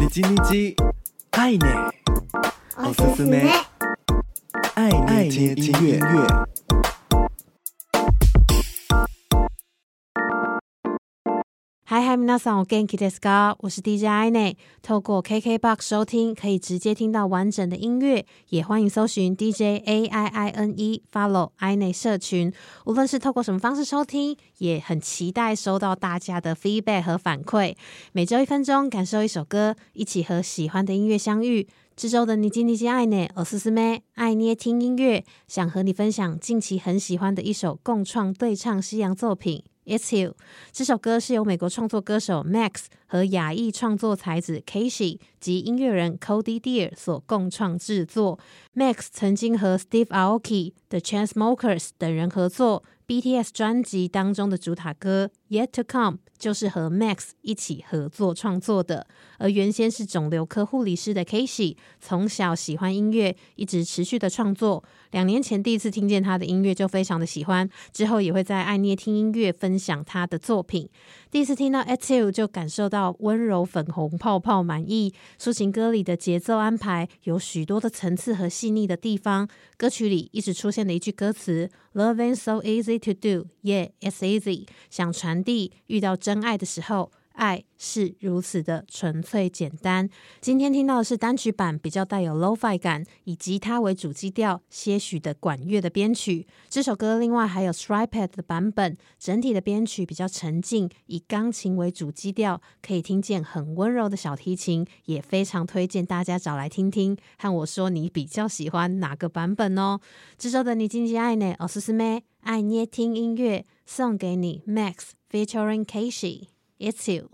你叽你叽，爱捏，おすすめ，爱捏听音乐。 嗨嗨，皆さんお元気ですか？我是 DJ 爱捏，透过 KKBOX 收听，可以直接听到完整的音乐，也欢迎搜寻 DJ A I I N E，follow 爱捏社群。无论是透过什么方式收听，也很期待收到大家的 feedback 和反馈。每周一分钟，感受一首歌，一起和喜欢的音乐相遇。这周的你叽你叽爱捏，おすすめ爱捏听音乐，想和你分享近期很喜欢的一首共创对唱西洋作品。 It's You 这首歌是由美国创作歌手 Max 和亚裔创作才子 k a s h y 及音乐人 Cody Deer 所共创制作。Max 曾经和 Steve Aoki、The Chainsmokers 等人合作。BTS 专辑当中的主打歌《Yet to Come》就是和 Max 一起合作创作的。而原先是肿瘤科护理师的 Kacey，从小喜欢音乐，一直持续的创作。两年前第一次听见他的音乐就非常的喜欢，之后也会在爱捏听音乐分享他的作品。第一次听到《At You》就感受到温柔粉红泡泡满意，抒情歌里的节奏安排有许多的层次和细腻的地方。歌曲里一直出现的一句歌词：“Love ain't so easy。To do, yeah, it's easy。想传递遇到真爱的时候， 爱是如此的纯粹简单。今天听到的是单曲版，比较带有 lo-fi 感，以吉他为主基调，些许的管乐的编曲。这首歌另外还有 Striped 的版本，整体的编曲比较沉静，以钢琴为主基调，可以听见很温柔的小提琴，也非常推荐大家找来听听。和我说你比较喜欢哪个版本哦？这周的你叽你叽爱捏，おすすめ。爱捏听音乐，送给你 Max featuring It's you.